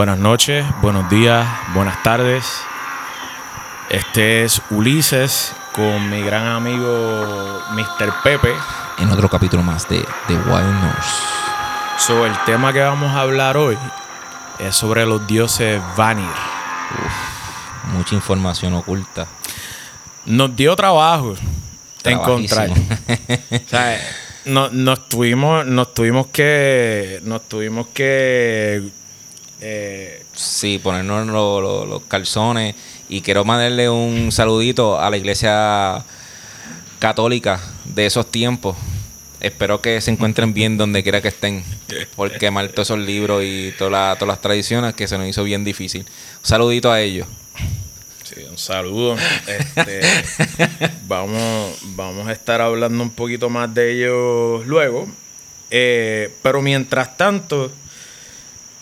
Buenas noches, buenos días, buenas tardes. Este es Ulises con mi gran amigo Mr. Pepe. En otro capítulo más de The Wild North. So, el tema que vamos a hablar hoy es sobre los dioses Vanir. Mucha información oculta. Nos dio trabajo encontrar. O sea, no- nos tuvimos, nos tuvimos que, nos tuvimos que, eh, Sí, ponernos lo- lo- los calzones. Y quiero mandarle un saludito a la iglesia católica de esos tiempos. Espero que se encuentren bien donde quiera que estén. Por quemar todos esos libros y todas las- todas las tradiciones que se nos hizo bien difícil. Un saludito a ellos. Sí, un saludo. Este, vamos, vamos a estar hablando un poquito más de ellos luego. Eh, pero mientras tanto,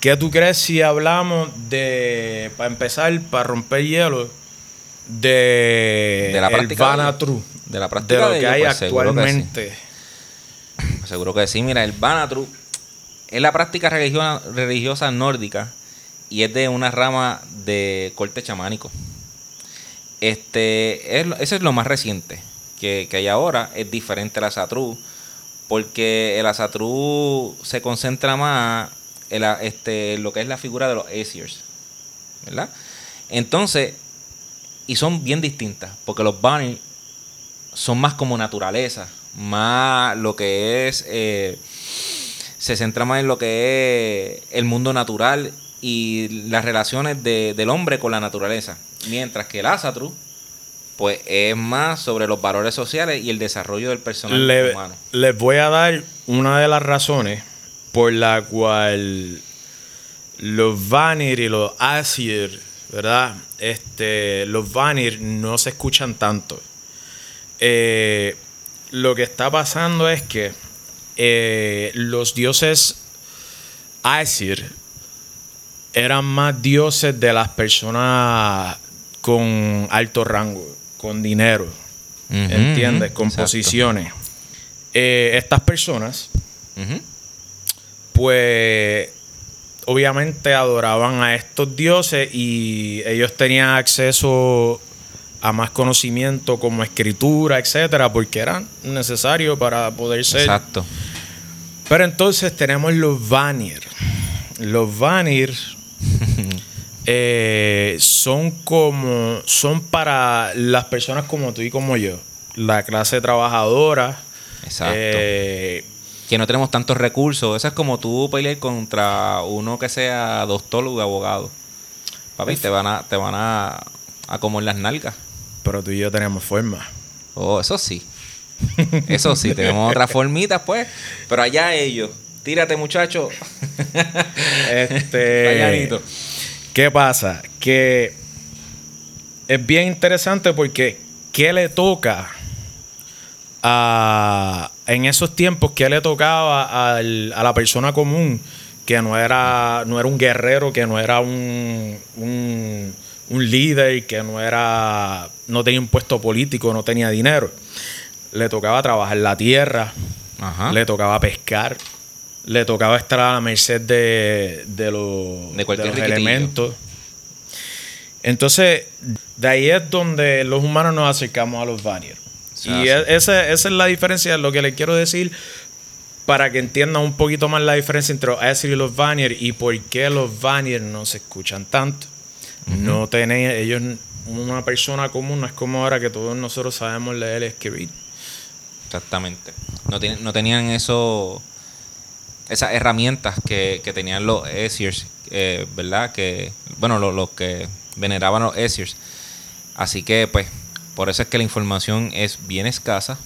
¿qué tú crees si hablamos de, para empezar, para romper hielo, de, De la el práctica de Vanatru, ellos. De la de práctica lo de que ellos, hay pues, seguro que sí. actualmente? Seguro que sí. Mira, el Banatru es la práctica religiosa, religiosa nórdica y es de una rama de corte chamánico. Este, es, lo- ese es lo más reciente que, que hay ahora. Es diferente al Asatru porque el Asatru se concentra más este, lo que es la figura de los Aesirs. ¿Verdad? Entonces, y son bien distintas porque los Vanir son más como naturaleza, más lo que es, eh, se centra más en lo que es el mundo natural y las relaciones de- del hombre con la naturaleza. Mientras que el Asatru, pues es más sobre los valores sociales y el desarrollo del personal Le- humano. les voy a dar una de las razones por la cual los Vanir y los Asir, ¿verdad? Este, los Vanir no se escuchan tanto. Eh, lo que está pasando es que eh, los dioses Asir eran más dioses de las personas con alto rango, con dinero. ¿Entiendes? Con exacto. posiciones. Eh, estas personas. Pues, obviamente adoraban a estos dioses y ellos tenían acceso a más conocimiento como escritura, etcétera, porque eran necesarios para poder ser. Exacto. Pero entonces tenemos los Vanir. Los Vanir eh, son como. son para las personas como tú y como yo. La clase trabajadora. Exacto. eh, que no tenemos tantos recursos. Eso es como tú pelear contra uno que sea doctor o abogado. Papi, te van a, te van a, a comer las nalgas. pero tú y yo tenemos forma. Oh, eso sí. Eso sí, tenemos otras formitas, pues. Pero allá ellos. Tírate, muchacho. Este. Vallanito. ¿Qué pasa? Que es bien interesante porque ¿qué le toca a, en esos tiempos? ¿Qué le tocaba al- a la persona común que no era, no era un guerrero, que no era un, un, un líder, que no era no tenía un puesto político, no tenía dinero? Le tocaba trabajar la tierra, Ajá. le tocaba pescar, le tocaba estar a la merced de, de, los- De cualquier los riquitillo. elementos. Entonces, de ahí es donde los humanos nos acercamos a los Vanir. Se Y e- esa, esa es la diferencia, lo que les quiero decir, para que entiendan un poquito más la diferencia entre los y los Vanir y por qué los Vanir no se escuchan tanto. No tienen, ellos, una persona común no es como ahora que todos nosotros sabemos leer y escribir. Exactamente. No, tienen- no tenían eso, esas herramientas que, que tenían los Aesirs, eh, ¿verdad? Que, bueno, los, los que veneraban los Aesirs. Así que, pues, por eso es que la información es bien escasa.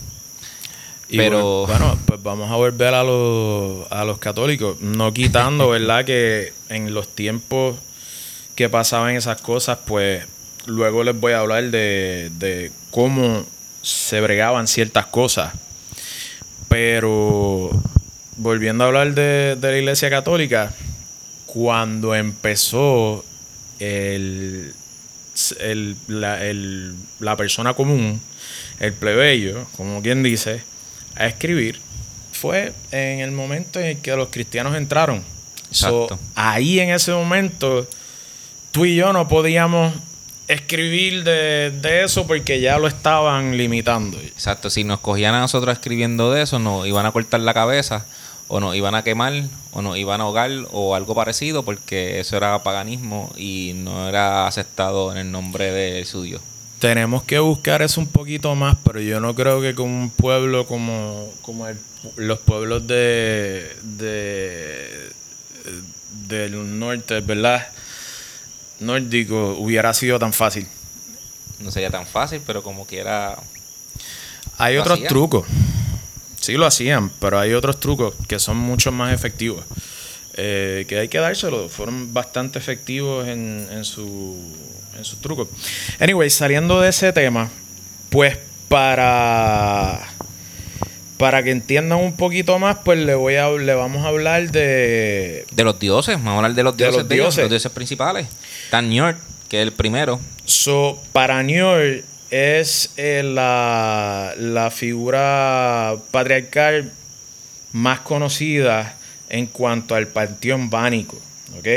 Y Pero- Bueno, bueno, pues vamos a volver a los, a los católicos. No quitando, ¿verdad? Que en los tiempos que pasaban esas cosas, pues luego les voy a hablar de, de cómo se bregaban ciertas cosas. Pero volviendo a hablar de, de la iglesia católica, cuando empezó el, el- la, el- la persona común, el plebeyo, como quien dice, a escribir, fue en el momento en el que los cristianos entraron. So, Exacto. ahí en ese momento, tú y yo no podíamos escribir de, de eso porque ya lo estaban limitando. Exacto, si nos cogían a nosotros escribiendo de eso, nos iban a cortar la cabeza, o nos iban a quemar, o nos iban a ahogar, o algo parecido, porque eso era paganismo y no era aceptado en el nombre de su Dios. Tenemos que buscar eso un poquito más, pero yo no creo que con un pueblo como, como el- los pueblos de, de del norte, ¿verdad? Nórdico hubiera sido tan fácil. No sería tan fácil, pero como quiera. Hay ¿Lo otros trucos. Sí lo hacían, pero hay otros trucos que son mucho más efectivos. Eh, que hay que dárselo. Fueron bastante efectivos en, en su en sus trucos. Anyway, saliendo de ese tema, pues para para que entiendan un poquito más, pues le voy a le vamos a hablar de De los dioses, vamos a hablar de los De dioses, los de ellos, dioses. los dioses principales. Tan Njord, que es el primero. So, para Njord es eh, la, la figura patriarcal más conocida en cuanto al panteón bánico. ¿ok?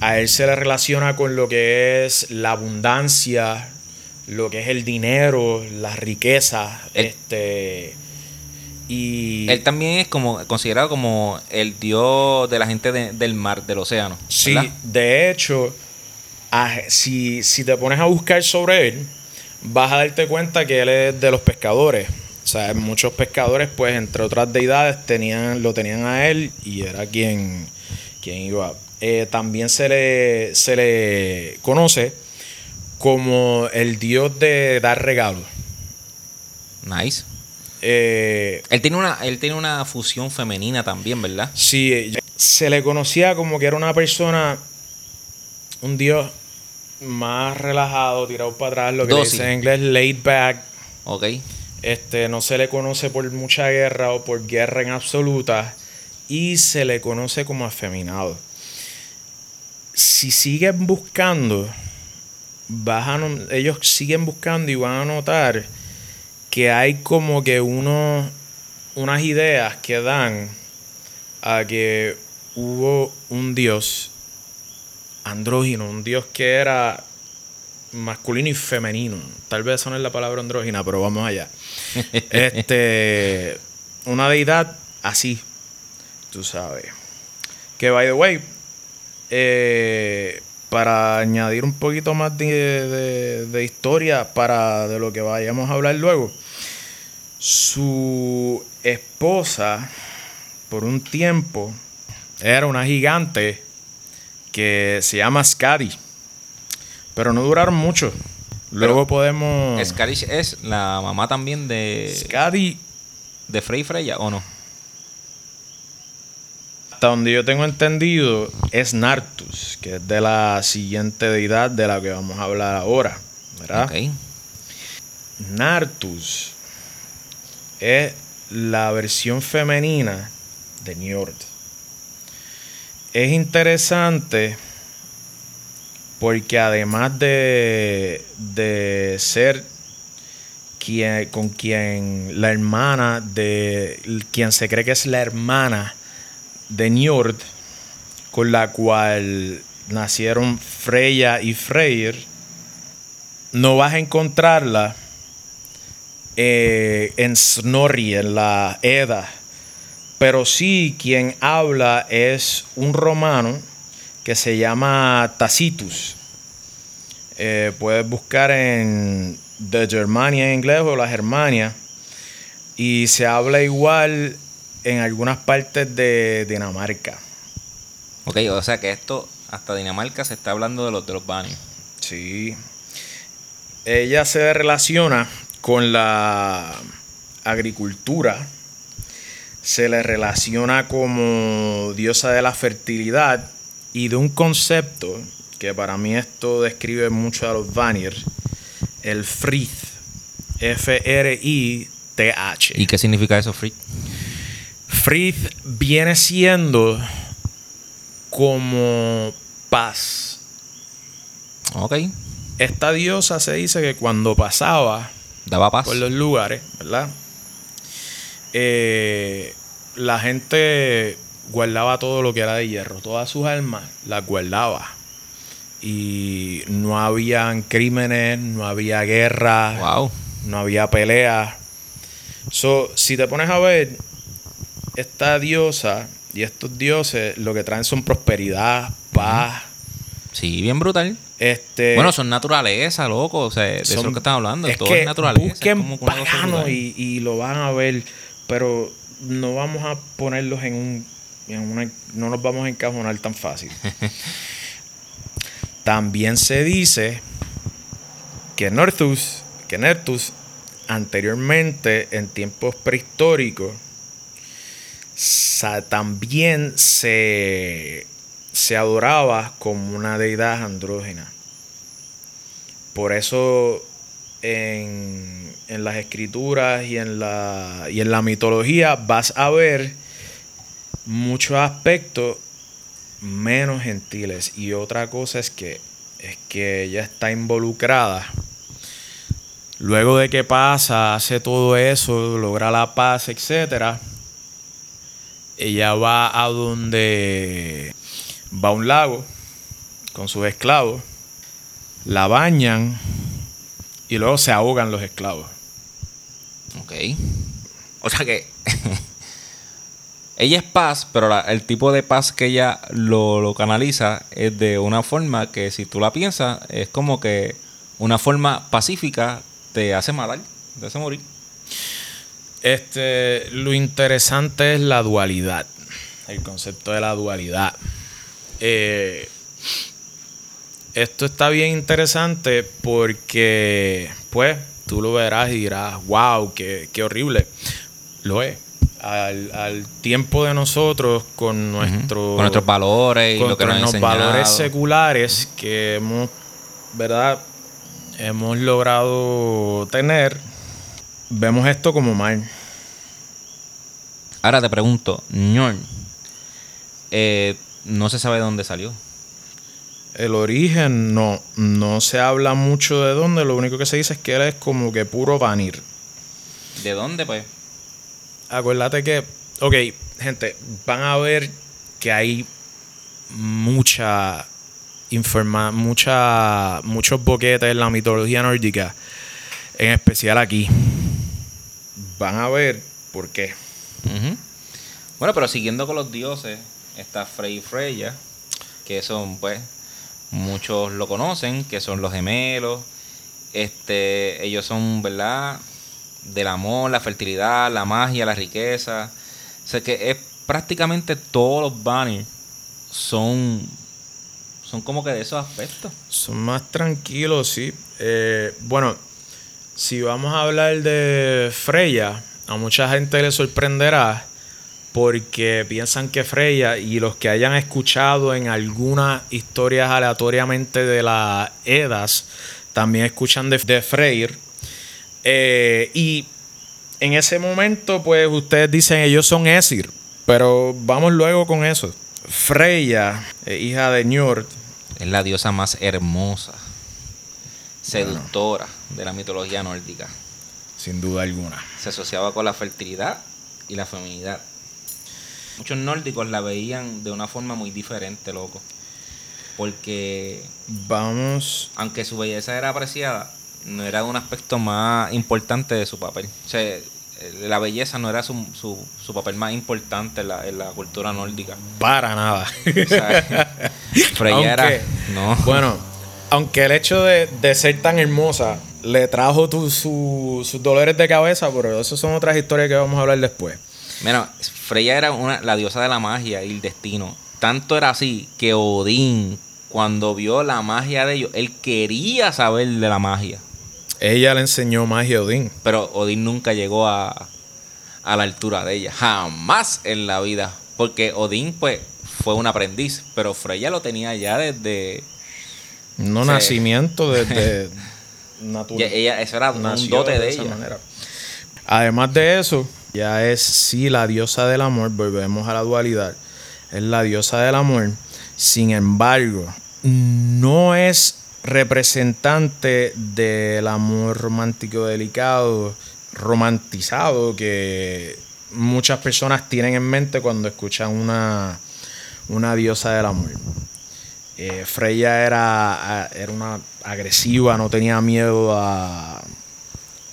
A él se le relaciona con lo que es la abundancia, lo que es el dinero, las riquezas. El- este, y Él también es como considerado como el dios de la gente de- del mar, del océano. Sí, ¿verdad? de hecho, a- si, si te pones a buscar sobre él, vas a darte cuenta que él es de los pescadores. O sea, muchos pescadores, pues, entre otras deidades, tenían, lo tenían a él y era quien, quien iba. Eh, también se le, se le conoce como el dios de dar regalos. Nice. Eh, Él tiene una, él tiene una fusión femenina también, ¿verdad? Sí, se le conocía como que era una persona, un dios más relajado, tirado para atrás, lo que le dicen en inglés laid back. Ok. Este, no se le conoce por mucha guerra o por guerra en absoluta y se le conoce como afeminado. Si siguen buscando, vas a ellos siguen buscando y van a notar que hay como que unas ideas que dan a que hubo un dios andrógino, un dios que era masculino y femenino. Tal vez eso no es la palabra andrógina, pero vamos allá. Este, una deidad así, tú sabes. Que, by the way, eh, para añadir un poquito más de, de- de historia para de lo que vayamos a hablar luego, su esposa, por un tiempo, era una gigante que se llama Skadi. Pero no duraron mucho. Luego podemos. Skarish es la mamá también de, Skadi, de Frey Freya, ¿o no? hasta donde yo tengo entendido, es Nartus, que es de la siguiente deidad de la que vamos a hablar ahora. ¿Verdad? Ok. Nartus es la versión femenina de Njord. Es interesante porque además de, de ser quien, con quien la hermana de quien se cree que es la hermana de Njord, con la cual nacieron Freya y Freyr, no vas a encontrarla eh, en Snorri, en la Edda. Pero sí, quien habla es un romano que se llama Tacitus. Eh, puedes buscar en The Germania en inglés o la Germania. Y se habla igual en algunas partes de Dinamarca. Ok, o sea que esto, hasta Dinamarca se está hablando de los de los Banios. Sí. Ella se relaciona con la agricultura. Se le relaciona como diosa de la fertilidad y de un concepto que para mí esto describe mucho a los Vanir, el Frith. F-R-I-T-H. ¿Y qué significa eso, Free? Frith viene siendo como paz. Ok. Esta diosa se dice que cuando pasaba Daba paz. por los lugares, ¿verdad? Eh, la gente guardaba todo lo que era de hierro, todas sus armas las guardaba. Y no habían crímenes, no había guerra, Wow. no había peleas. So, si te pones a ver, esta diosa y estos dioses lo que traen son prosperidad, paz. Sí, bien brutal. Este, bueno, son naturaleza, loco. O sea, de eso es lo que están hablando. Es Todo que es naturaleza. es busquen como brutal. y, y lo van a ver, pero no vamos a ponerlos en un, en una, no nos vamos a encajonar tan fácil. También se dice que Nerthus, que Nertus anteriormente en tiempos prehistóricos sa- también se, se adoraba como una deidad andrógena. Por eso en, en las escrituras y en, la, y en la mitología vas a ver muchos aspectos menos gentiles. Y otra cosa es que, es que ella está involucrada. Luego de que pasa, hace todo eso, logra la paz, etcétera. Ella va a donde va a un lago con sus esclavos, la bañan y luego se ahogan los esclavos. Ok. O sea que. ella es paz, pero la- el tipo de paz que ella lo, lo canaliza es de una forma que, si tú la piensas, es como que una forma pacífica te hace matar, te hace morir. Este, lo interesante es la dualidad, el concepto de la dualidad. Eh, esto está bien interesante porque, pues, tú lo verás y dirás, wow, qué, qué horrible. Lo es. Al, al tiempo de nosotros, con nuestro, Con nuestros valores y lo que con nos los valores seculares que hemos, ¿verdad? Hemos logrado tener, vemos esto como mal. Ahora te pregunto, Ñor, eh, no se sabe de dónde salió. El origen no, no se habla mucho de dónde, lo único que se dice es que él es como que puro vanir. ¿De dónde, pues? Acuérdate que, ok, gente, van a ver que hay mucha informa, mucha, muchos boquetes en la mitología nórdica, en especial aquí. Van a ver por qué. Bueno, pero siguiendo con los dioses, está Frey y Freya, que son, pues, muchos lo conocen, que son los gemelos. Este, ellos son, ¿verdad? Del amor, la fertilidad, la magia, la riqueza. O sea que es prácticamente todos los banners son, son como que de esos aspectos. Son más tranquilos, sí. Eh, bueno, si vamos a hablar de Freya, a mucha gente le sorprenderá porque piensan que Freya y los que hayan escuchado en algunas historias aleatoriamente de las Edas también escuchan de, de Freyr. Eh, y en ese momento, pues ustedes dicen ellos son Esir, pero vamos luego con eso. Freya, eh, hija de Njord, Es la diosa más hermosa, seductora de la mitología nórdica. sin duda alguna. se asociaba con la fertilidad y la feminidad. Muchos nórdicos la veían de una forma muy diferente, loco. Porque Vamos. aunque su belleza era apreciada, no era un aspecto más importante de su papel. O sea, eh, la belleza no era su, su, su papel más importante en la, en la cultura nórdica. Para nada. O sea, Freya era... Aunque, No. Bueno, aunque el hecho de, de ser tan hermosa le trajo tu- su- sus dolores de cabeza, pero eso son otras historias que vamos a hablar después. Mira, Freya era una, la diosa de la magia y el destino. Tanto era así que Odín, cuando vio la magia de ellos, él quería saber de la magia. Ella le enseñó magia a Odín. Pero Odín nunca llegó a, a la altura de ella. Jamás en la vida. Porque Odín, pues, fue un aprendiz. Pero Freya lo tenía ya desde. No nacimiento desde natural. ella, eso era un dote de esa ella. manera. Además de eso, ya es sí la diosa del amor, volvemos a la dualidad, es la diosa del amor. Sin embargo, no es representante del amor romántico delicado, romantizado que, muchas personas tienen en mente cuando escuchan una, una diosa del amor. Eh, Freya era, era una agresiva, no tenía miedo a.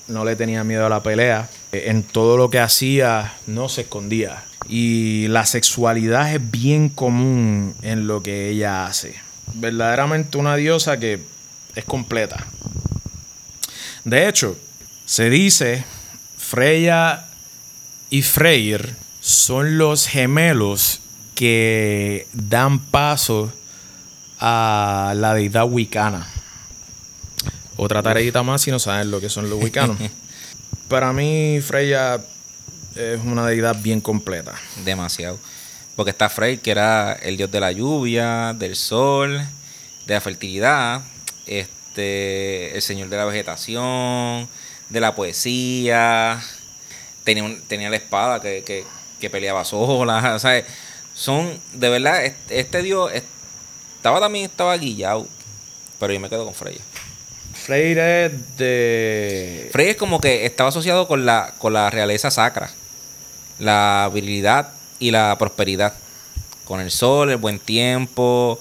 No le tenía miedo a la pelea. Eh, En todo lo que hacía, no se escondía. Y la sexualidad es bien común en lo que ella hace. Verdaderamente una diosa que es completa. De hecho, se dice Freya y Freyr son los gemelos que dan paso a la deidad wicana. Otra tareita más si no saben lo que son los wicanos. Para mí, Freya es una deidad bien completa. Demasiado. Porque está Frey, que era el dios de la lluvia, del sol, de la fertilidad, este, el señor de la vegetación, de la poesía. Tenía, un- tenía la espada que, que, que peleaba sola. ¿sabes? Son, de verdad, este, este dios es- estaba también estaba guillado. Pero yo me quedo con Freya. Freyr es de. Frey es como que estaba asociado con la, con la realeza sacra, la virilidad y la prosperidad. Con el sol, el buen tiempo.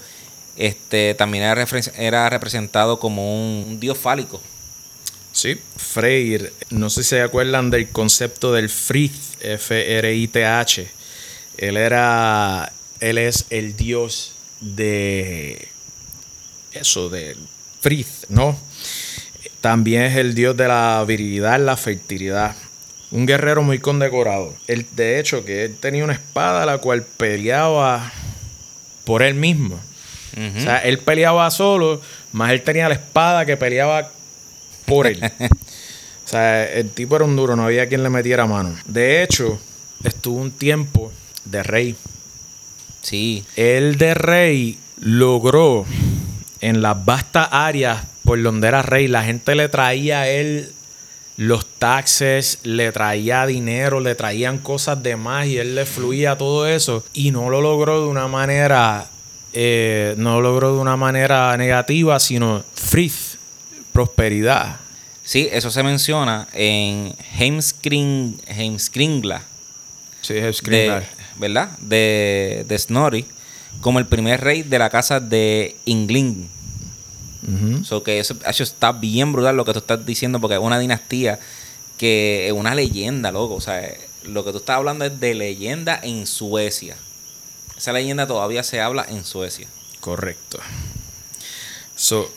Este también era, representado como un, un dios fálico. Sí, Freyr. No sé si se acuerdan del concepto del Frith, F-R-I-T-H. Él era. Él es el dios de. Eso, de Frith, ¿no? También es el dios de la virilidad, la fertilidad. Un guerrero muy condecorado. Él, de hecho, que él tenía una espada la cual peleaba por él mismo. O sea, él peleaba solo, más él tenía la espada que peleaba por él. o sea, el tipo era un duro, no había quien le metiera mano. De hecho, estuvo un tiempo de rey. sí, Él de rey logró en las vastas áreas por donde era rey, la gente le traía a él los taxes, le traía dinero, le traían cosas de más y él le fluía todo eso y no lo logró de una manera, eh, no lo logró de una manera negativa, sino frith, prosperidad. sí, eso se menciona en Heimskring, Heimskringla, Sí, de, ¿verdad? De, de Snorri, como el primer rey de la casa de Ingling. So que eso, eso está bien brutal lo que tú estás diciendo, porque es una dinastía que es una leyenda, loco. O sea, lo que tú estás hablando es de leyenda en Suecia. Esa leyenda todavía se habla en Suecia. Correcto. So,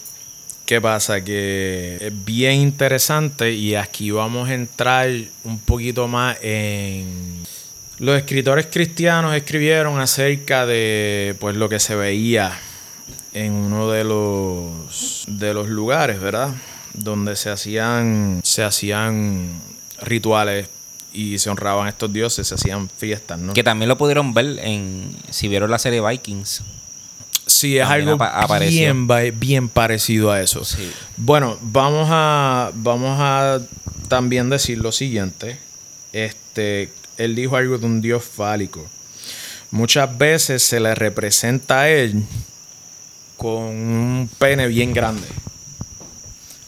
¿qué pasa? Que es bien interesante y aquí vamos a entrar un poquito más en... Los escritores cristianos escribieron acerca de pues lo que se veía en uno de los de los lugares, ¿verdad? Donde se hacían se hacían rituales y se honraban a estos dioses, se hacían fiestas, ¿no? Que también lo pudieron ver en. Si vieron la serie Vikings. Sí, es También algo bien, bien parecido a eso. Sí. Bueno, vamos a, vamos a también decir lo siguiente. Este, él dijo algo de un dios fálico. Muchas veces se le representa a él con un pene bien grande.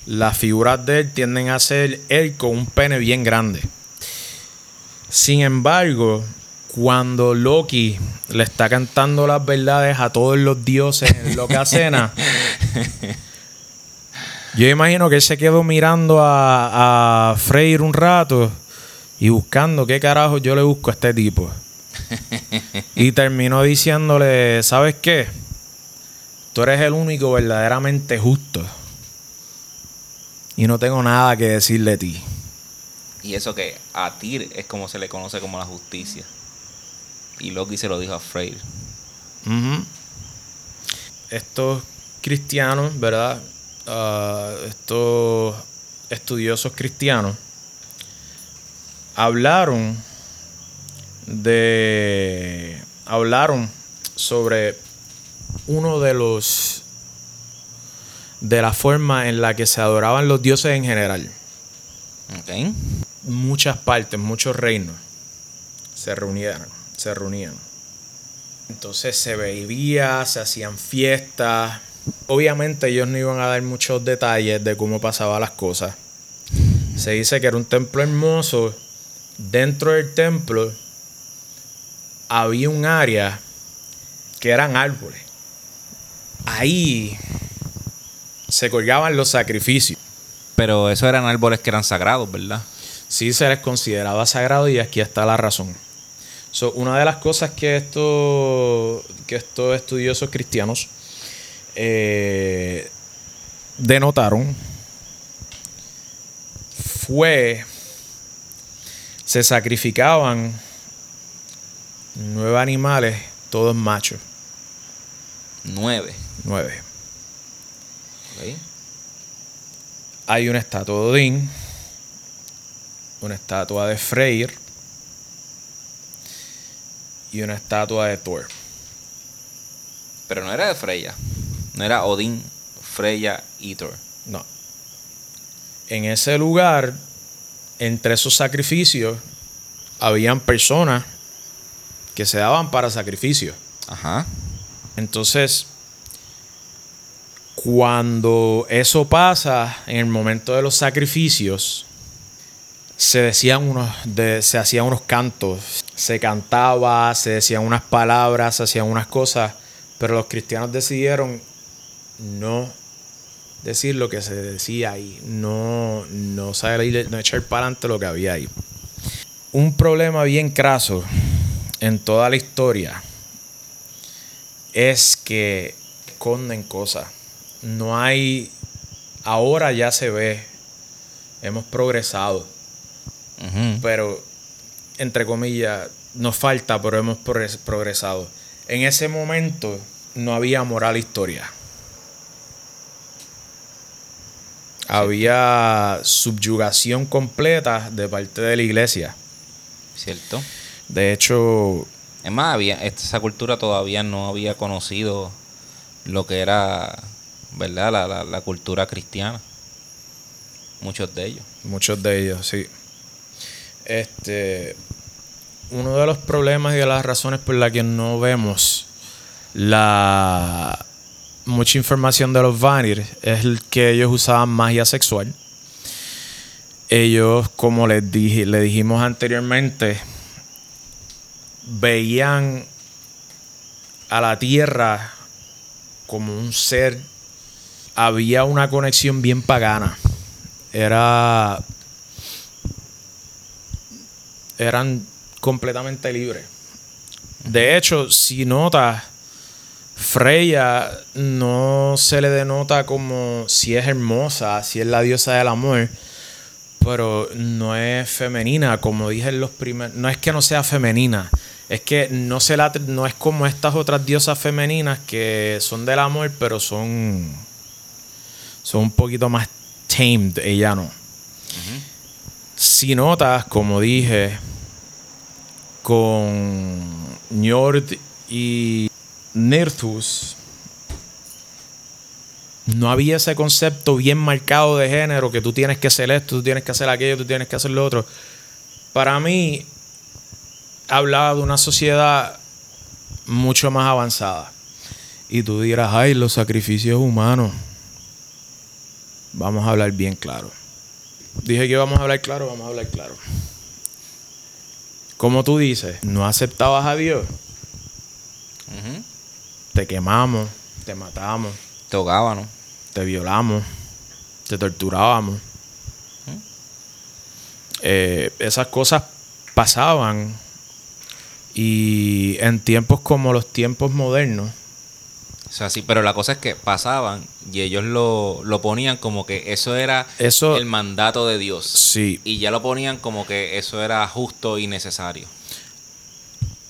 Las figuras de él tienden a ser él con un pene bien grande. Sin embargo, cuando Loki le está cantando las verdades a todos los dioses en Loca Cena, yo imagino que él se quedó mirando a, a Freyr un rato y buscando qué carajo yo le busco a este tipo. Y terminó diciéndole, ¿sabes qué? Tú eres el único verdaderamente justo. Y no tengo nada que decir de ti. Y eso que a Tyr es como se le conoce como la justicia. Y Loki se lo dijo a Freyr. Estos cristianos, ¿verdad? Ah, estos estudiosos cristianos hablaron de. hablaron sobre uno de los. de la forma en la que se adoraban los dioses en general. Muchas partes, muchos reinos se reunieron, se reunían. Entonces se bebía, se hacían fiestas. Obviamente ellos no iban a dar muchos detalles de cómo pasaban las cosas. Se dice que era un templo hermoso dentro del templo había un área que eran árboles. Ahí se colgaban los sacrificios. Pero esos eran árboles que eran sagrados, ¿verdad? Sí se les consideraba sagrado y aquí está la razón. So, una de las cosas que, esto, que estos estudiosos cristianos eh, denotaron fue se sacrificaban nueve animales, todos machos. Nueve. Nueve. Ok. Hay una estatua de Odín, una estatua de Freyr y una estatua de Thor. Pero no era de Freya. No era Odín, Freya y Thor. No. En ese lugar, entre esos sacrificios, habían personas que se daban para sacrificios. Ajá. Entonces, cuando eso pasa, en el momento de los sacrificios, se decían unos, de- se hacían unos cantos, se cantaba, se decían unas palabras, se hacían unas cosas, pero los cristianos decidieron no decir lo que se decía ahí, no, no salir, no echar para adelante lo que había ahí. Un problema bien craso en toda la historia es que esconden cosas. No hay. Ahora ya se ve. Hemos progresado. Pero, entre comillas, nos falta, pero hemos progres- progresado. En ese momento no había moral e historia. Había subyugación completa de parte de la iglesia. ¿Cierto? De hecho, Es más, había, esa cultura todavía no había conocido lo que era, ¿verdad? La, la, la cultura cristiana. Muchos de ellos. Muchos de ellos, sí. Este. Uno de los problemas y de las razones por las que no vemos la mucha información de los Vanir es el que ellos usaban magia sexual. Ellos, como les dije, le dijimos anteriormente, veían a la tierra como un ser. Había una conexión bien pagana era eran completamente libres. De hecho, si notas, Freya no se le denota como si es hermosa, si es la diosa del amor, pero no es femenina, como dije en los primeros. No es que no sea femenina, es que no, se la, es como estas otras diosas femeninas que son del amor, pero son, son un poquito más tamed, ella no. Si notas, como dije, con Njord y Nirthus, no había ese concepto bien marcado de género que tú tienes que hacer esto, tú tienes que hacer aquello, tú tienes que hacer lo otro. Para mí, hablaba de una sociedad mucho más avanzada. Y tú dirás, ay, los sacrificios humanos. Vamos a hablar bien claro. Dije que íbamos a hablar claro, vamos a hablar claro. Como tú dices, no aceptabas a Dios. Te quemamos, te matamos, Te ahogaban, ¿no? te violamos, te torturábamos. Eh, esas cosas pasaban y en tiempos como los tiempos modernos, O sea, sí, pero la cosa es que pasaban y ellos lo, lo ponían como que eso era Eso- el mandato de Dios. sí, Y ya lo ponían como que eso era justo y necesario.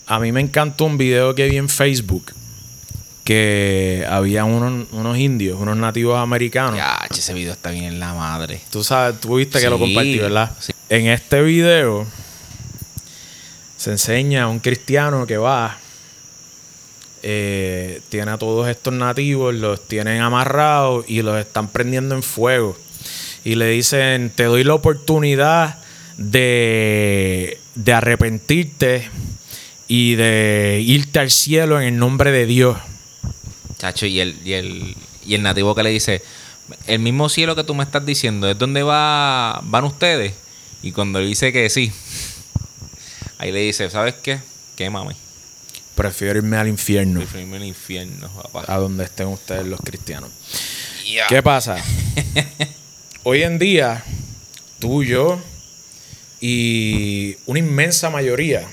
A mí me encantó un video que vi en Facebook que había unos, unos indios, unos nativos americanos. Ya, ese video está bien en la madre. Tú sabes, tú viste que lo compartí, ¿verdad? sí. En este video se enseña a un cristiano que va, eh, tiene a todos estos nativos, los tienen amarrados y los están prendiendo en fuego. Y le dicen, te doy la oportunidad de, de arrepentirte y de irte al cielo en el nombre de Dios. Chacho, y el, y el, y el nativo que le dice, el mismo cielo que tú me estás diciendo, ¿es donde va, van ustedes? Y cuando le dice que sí, Ahí le dice, ¿sabes qué? Quémame. Prefiero irme al infierno. Prefiero irme al infierno, papá. A donde estén ustedes los cristianos. ¿Qué pasa? Hoy en día, tú, yo y una inmensa mayoría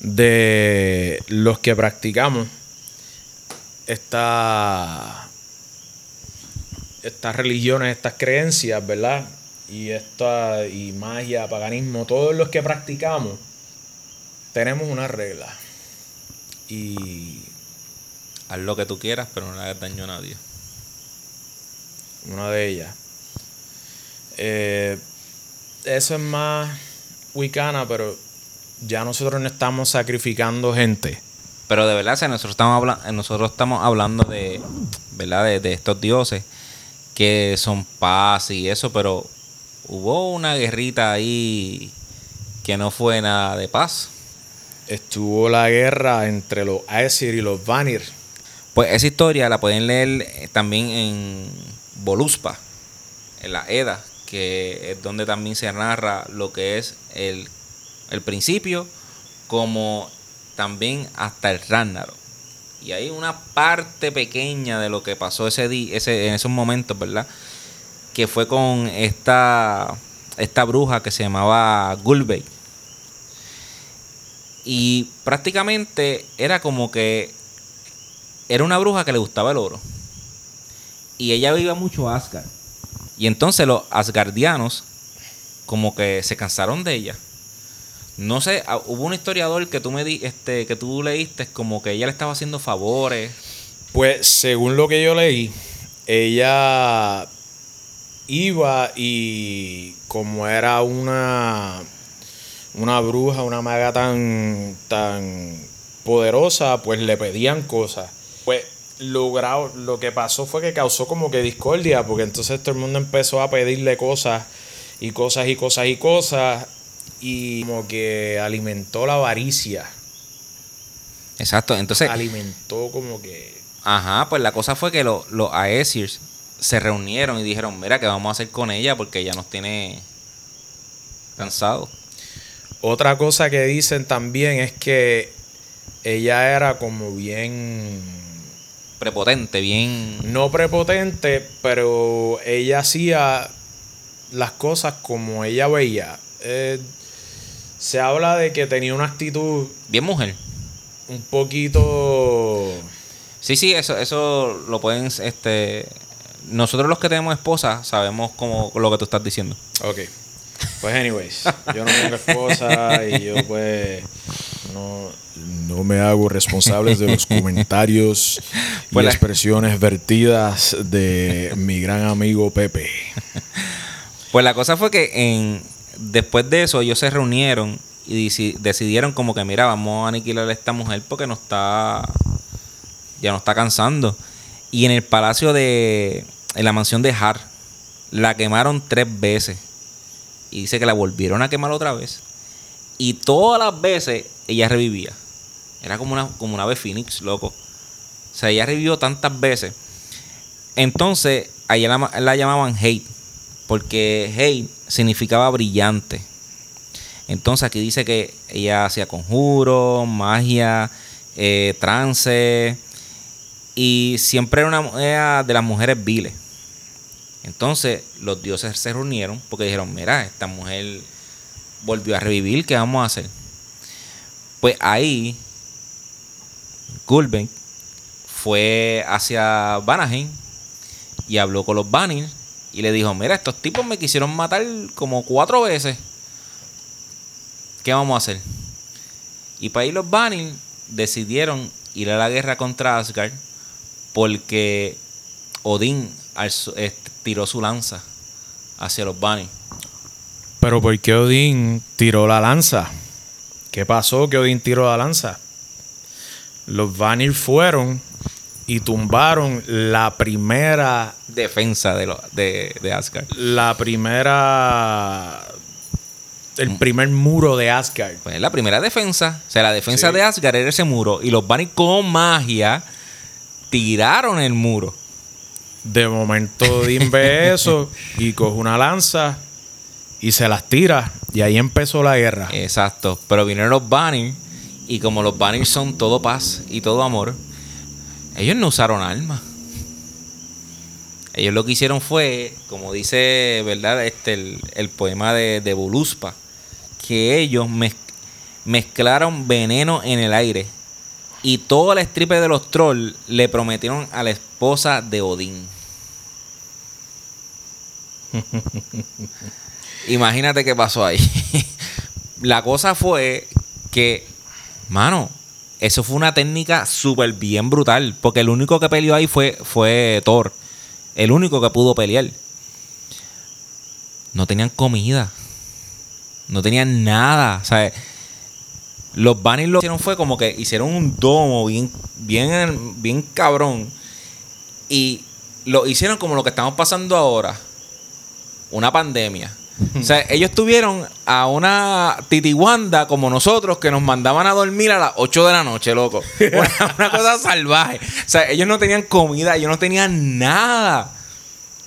de los que practicamos esta, estas religiones, estas creencias, ¿verdad? Y esta y magia, paganismo, todos los que practicamos tenemos una regla. Y haz lo que tú quieras, pero no le hagas daño a nadie. Una de ellas. Eh, eso es más wicana, pero ya nosotros no estamos sacrificando gente. Pero de verdad, nosotros estamos, hablando, nosotros estamos hablando de, ¿verdad? De, estos dioses que son paz y eso, pero hubo una guerrita ahí que no fue nada de paz. Estuvo la guerra entre los Aesir y los Vanir. Pues esa historia la pueden leer también en Voluspa, en la Edda, que es donde también se narra lo que es el, principio, como también hasta el Ragnarok. Y hay una parte pequeña de lo que pasó ese día, ese, en esos momentos, ¿verdad? Que fue con esta, esta bruja que se llamaba Gulbey. Y prácticamente era como que era una bruja que le gustaba el oro. Y ella vivía mucho a Asgard. Y entonces los asgardianos como que se cansaron de ella. No sé, ah, hubo un historiador que tú me di, este, que tú leíste como que ella le estaba haciendo favores. Pues según lo que yo leí, ella iba y como era una una bruja, una maga tan tan poderosa, pues le pedían cosas. Pues logrado, lo que pasó fue que causó como que discordia, porque entonces todo el mundo empezó a pedirle cosas y cosas y cosas y cosas y como que alimentó la avaricia. Exacto, entonces... Alimentó como que... Ajá, pues la cosa fue que los Aesirs se reunieron y dijeron, mira, ¿qué vamos a hacer con ella? Porque ella nos tiene cansado. Otra cosa que dicen también es que ella era como bien prepotente, bien... No prepotente, pero ella hacía las cosas como ella veía. Eh, se habla de que tenía una actitud... Bien mujer. Un poquito... Sí, sí, eso, eso lo pueden... este Nosotros los que tenemos esposa sabemos como lo que tú estás diciendo. Ok. Pues anyways, yo no tengo esposa y yo pues no, no me hago responsable de los comentarios y pues expresiones vertidas de mi gran amigo Pepe. Pues la cosa fue que en, después de eso ellos se reunieron y decidieron como que mira, vamos a aniquilar a esta mujer porque no está ya no está cansando. Y en el palacio de en la mansión de Har la quemaron tres veces. Y dice que la volvieron a quemar otra vez. Y todas las veces ella revivía. Era como una, como una ave Phoenix, loco. O sea, ella revivió tantas veces. Entonces, a ella la, llamaban Hate. Porque Hate significaba brillante. Entonces aquí dice que ella hacía conjuros, magia, eh, trance. Y siempre era una de las mujeres viles. Entonces los dioses se reunieron porque dijeron, mira, esta mujer volvió a revivir, ¿qué vamos a hacer? Pues ahí Gulben fue hacia Vanaheim y habló con los Vanir y le dijo, mira, estos tipos me quisieron matar como cuatro veces. ¿Qué vamos a hacer? Y para ahí los Vanir decidieron ir a la guerra contra Asgard porque Odín tiró su lanza hacia los Vanir. Pero ¿por qué Odín tiró la lanza? ¿Qué pasó que Odín tiró la lanza? Los Vanir fueron y tumbaron la primera defensa de, lo, de, de Asgard. La primera el mm. primer muro de Asgard. Pues la primera defensa. O sea, la defensa de Asgard era ese muro. Y los Vanir con magia tiraron el muro. De momento Odín ve eso y coge una lanza y se las tira Y ahí empezó la guerra. Exacto. Pero vinieron los Vanir. Y como los Vanir son todo paz y todo amor, ellos no usaron armas. Ellos lo que hicieron fue, como dice, ¿verdad? Este, el, poema de, de Buluspa, que ellos mezclaron veneno en el aire. Y todo el estripe de los trolls le prometieron a la esposa de Odín. Imagínate qué pasó ahí. la cosa fue que, mano, eso fue una técnica súper bien brutal. Porque el único que peleó ahí fue, fue Thor. El único que pudo pelear. No tenían comida. No tenían nada. O sea, los Bunnies lo que hicieron fue como que hicieron un domo bien, bien, bien cabrón. Y lo hicieron como lo que estamos pasando ahora. Una pandemia. O sea, ellos tuvieron a una titiwanda como nosotros que nos mandaban a dormir a las 8 de la noche, loco. Una, cosa salvaje. O sea, ellos no tenían comida, ellos no tenían nada.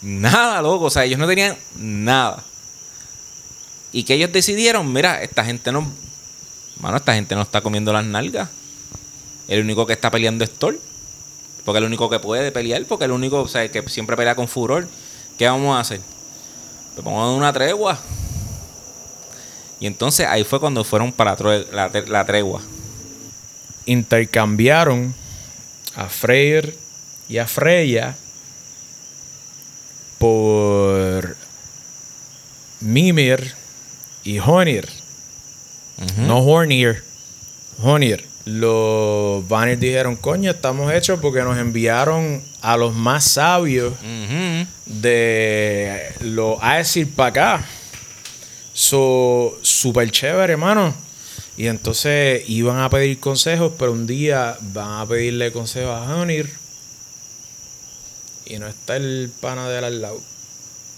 Nada, loco. O sea, ellos no tenían nada. Y que ellos decidieron, mira, esta gente no... Mano, esta gente no está comiendo las nalgas. El único que está peleando es Thor. Porque es el único que puede pelear, porque el único, o sea, que siempre pelea con furor. ¿Qué vamos a hacer? Te pongo una tregua. Y entonces ahí fue cuando fueron para la, tregua. Intercambiaron a Freyr y a Freya por Mimir y Honir. No Hornir. Honir. Los Vanir dijeron, coño, estamos hechos porque nos enviaron a los más sabios de los Aesir para acá. So, súper chévere, hermano. Y entonces iban a pedir consejos, pero un día van a pedirle consejos a Honir. Y no está el pana de al lado.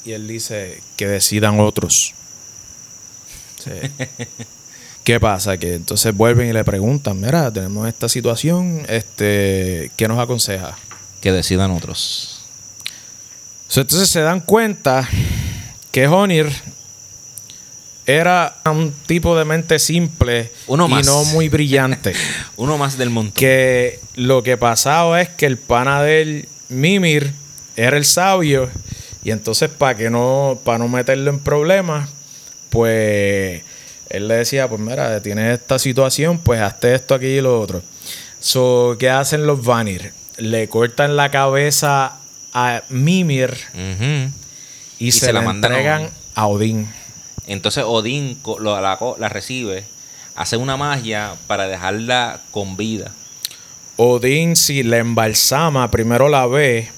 Y él dice que decidan otros. ¿Qué pasa? Que entonces vuelven y le preguntan, mira, tenemos esta situación, este, ¿qué nos aconseja? Que decidan otros. entonces se dan cuenta que Honir era un tipo de mente simple Uno y no muy brillante. Uno más del mundo. Que lo que pasaba es que el pana del Mimir era el sabio y entonces para que no para no meterlo en problemas, pues él le decía, pues mira, tienes esta situación, pues hazte esto aquí y lo otro. So, ¿qué hacen los Vanir? Le cortan la cabeza a Mimir y, se, la, entregan a Odín. Entonces Odín la, la recibe, hace una magia para dejarla con vida. Odín, si la embalsama, primero la ve,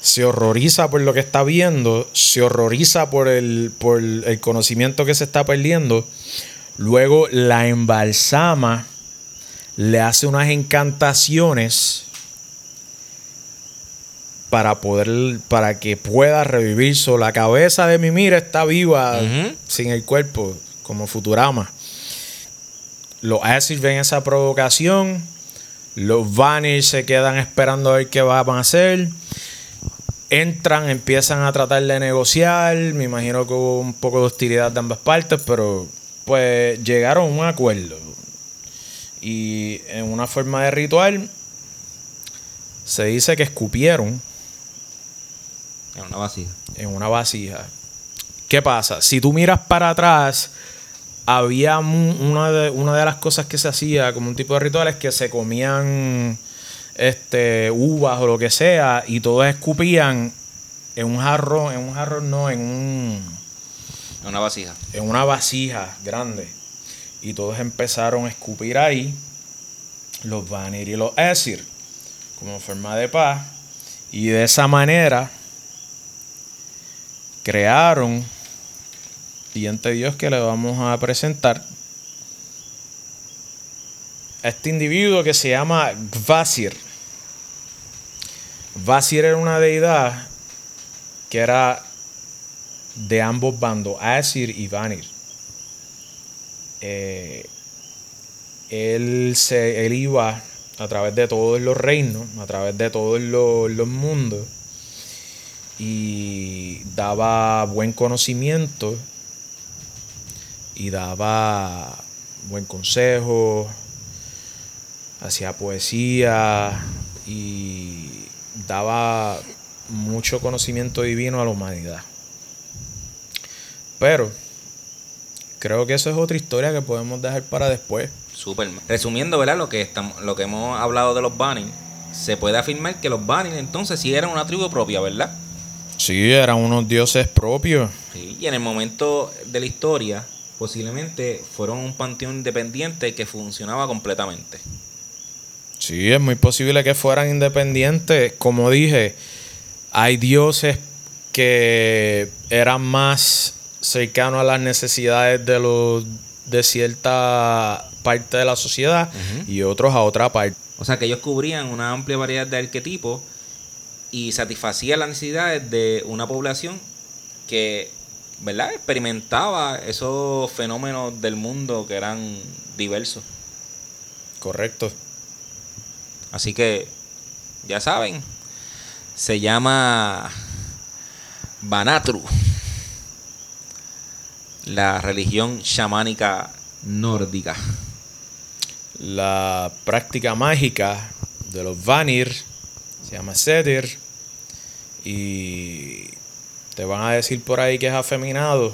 se horroriza por lo que está viendo, se horroriza por el, por el conocimiento que se está perdiendo, luego la embalsama, le hace unas encantaciones para poder para que pueda revivir. So, la cabeza de Mimir está viva sin el cuerpo, como Futurama. Los Aesir ven esa provocación. Los Vanir se quedan esperando a ver qué van a hacer entran, empiezan a tratar de negociar. Me imagino que hubo un poco de hostilidad de ambas partes, pero pues llegaron a un acuerdo. Y en una forma de ritual se dice que escupieron. En una vasija. En una vasija. ¿Qué pasa? Si tú miras para atrás, había una de, una de las cosas que se hacía como un tipo de rituales que se comían este, uvas o lo que sea, y todos escupían en un jarro, en un jarro no, en un... En una vasija. En una vasija grande. Y todos empezaron a escupir ahí los Vanir y los Esir como forma de paz. Y de esa manera crearon, y ante Dios que le vamos a presentar, a este individuo que se llama Gvasir. Vasir era una deidad que era de ambos bandos, Asir y Vanir. Eh, él, se, iba a través de todos los reinos, a través de todos los mundos, y daba buen conocimiento y daba buen consejo, hacía poesía y daba mucho conocimiento divino a la humanidad. Pero creo que eso es otra historia que podemos dejar para después. Super. Resumiendo, ¿verdad? Lo que estamos, lo que hemos hablado de los Banning, se puede afirmar que los Banning entonces sí eran una tribu propia, ¿verdad? Sí, eran unos dioses propios. Sí, y en el momento de la historia, posiblemente fueron un panteón independiente que funcionaba completamente. Sí, es muy posible que fueran independientes. Como dije, hay dioses que eran más cercanos a las necesidades de los de cierta parte de la sociedad y otros a otra parte. O sea que ellos cubrían una amplia variedad de arquetipos y satisfacían las necesidades de una población que, ¿verdad? Experimentaba esos fenómenos del mundo que eran diversos. Correcto. Así que, ya saben, se llama Banatru, la religión chamánica nórdica. La práctica mágica de los Vanir se llama Sedir y te van a decir por ahí que es afeminado,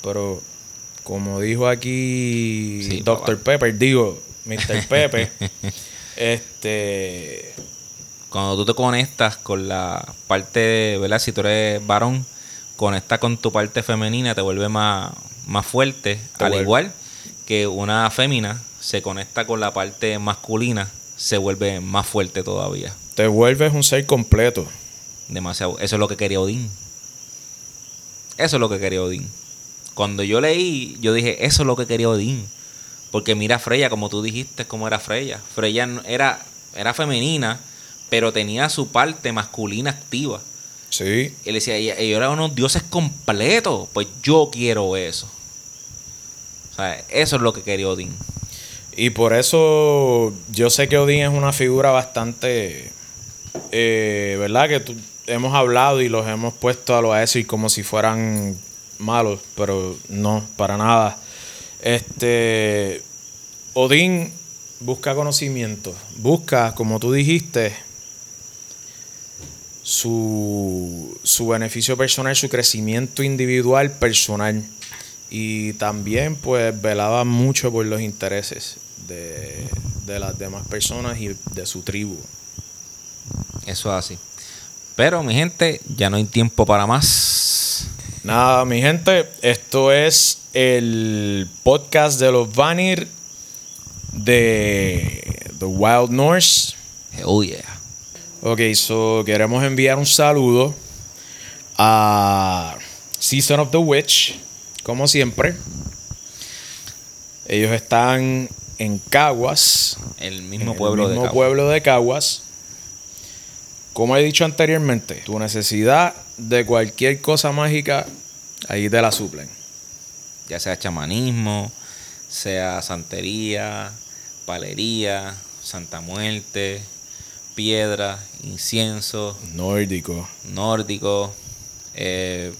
pero como dijo aquí Dr. Pepper, digo, Mr. Pepper, este cuando tú te conectas con la parte, ¿verdad? Si tú eres varón, conectas con tu parte femenina, te vuelve más, más fuerte, al igual que una fémina se conecta con la parte masculina, se vuelve más fuerte todavía. Te vuelves un ser completo. Demasiado. Eso es lo que quería Odín. Eso es lo que quería Odín. Cuando yo leí, yo dije, eso es lo que quería Odín. Porque mira Freya, como tú dijiste, cómo era Freya. Freya era, era femenina, pero tenía su parte masculina activa. Sí. Él decía, ellos eran unos dioses completos. Pues yo quiero eso. Eso es lo que quería Odín. Y por eso yo sé que Odín es una figura bastante, eh, ¿verdad? Que hemos hablado y los hemos puesto a los Aesir como si fueran malos, pero no, para nada. Este, Odín busca conocimiento, busca, como tú dijiste, su, su beneficio personal, su crecimiento individual personal y también pues velaba mucho por los intereses de, las demás personas y de su tribu. Eso es así. Pero mi gente, ya no hay tiempo para más. Nada, mi gente, esto es el podcast de los Vanir de The Wild Norse. Oh yeah. Ok, so queremos enviar un saludo a Season of the Witch como siempre. Ellos están en Caguas. El mismo pueblo de Caguas. pueblo de Caguas. Como he dicho anteriormente, tu necesidad de cualquier cosa mágica, ahí te la suplen. Ya sea chamanismo, sea santería, palería, santa muerte, piedra, incienso. Nórdico. Nórdico. Eh,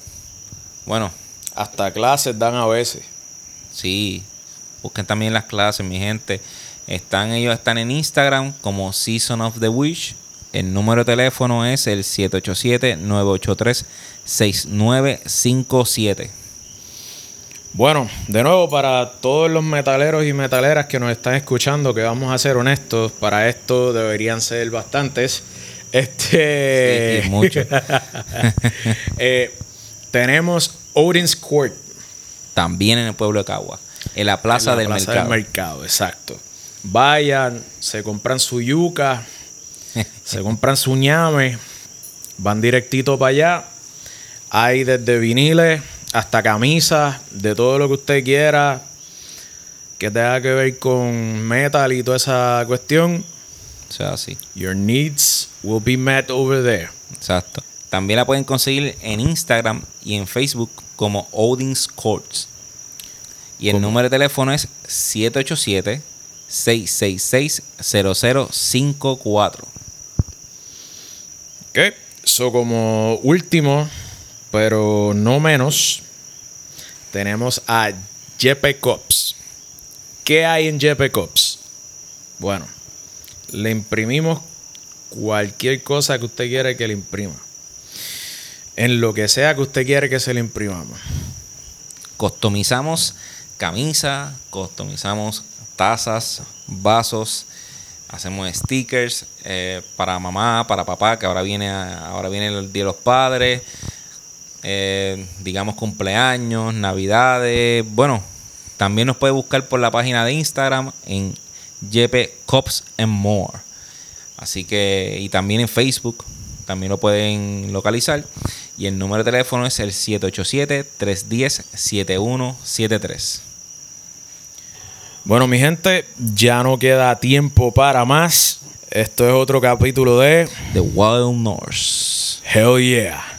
bueno, hasta clases dan a veces. Sí, busquen también las clases, mi gente. Están ellos están en Instagram como Season of the Wish. El número de teléfono es el 787-983-6957. Bueno, de nuevo para todos los metaleros y metaleras que nos están escuchando, que vamos a ser honestos, para esto deberían ser bastantes. Este. Sí, mucho. Eh, tenemos Odin's Court. También en el pueblo de Cagua. En la plaza, en la del, plaza mercado. del mercado. exacto. Vayan, se compran su yuca, se compran su ñame, van directito para allá. Hay desde viniles hasta camisas, de todo lo que usted quiera que tenga que ver con metal y toda esa cuestión. O sea, así. Your needs will be met over there. Exacto. También la pueden conseguir en Instagram y en Facebook como Odin's Courts. Y el número de teléfono es 787-666-0054. Ok, so como último, pero no menos, tenemos a JP Cops. ¿Qué hay en JP Cops? Bueno, le imprimimos cualquier cosa que usted quiera que le imprima. En lo que sea que usted quiera que se le imprimamos. Customizamos camisa, customizamos tazas, vasos, hacemos stickers eh, para mamá, para papá, que ahora viene, ahora viene el Día de los Padres, eh, digamos cumpleaños, navidades. Bueno, también nos puede buscar por la página de Instagram en JP Cops and More. Así que, y también en Facebook, también lo pueden localizar. Y el número de teléfono es el 787-310-7173. Bueno, mi gente, ya no queda tiempo para más. Esto es otro capítulo de The Wild North. Hell Yeah.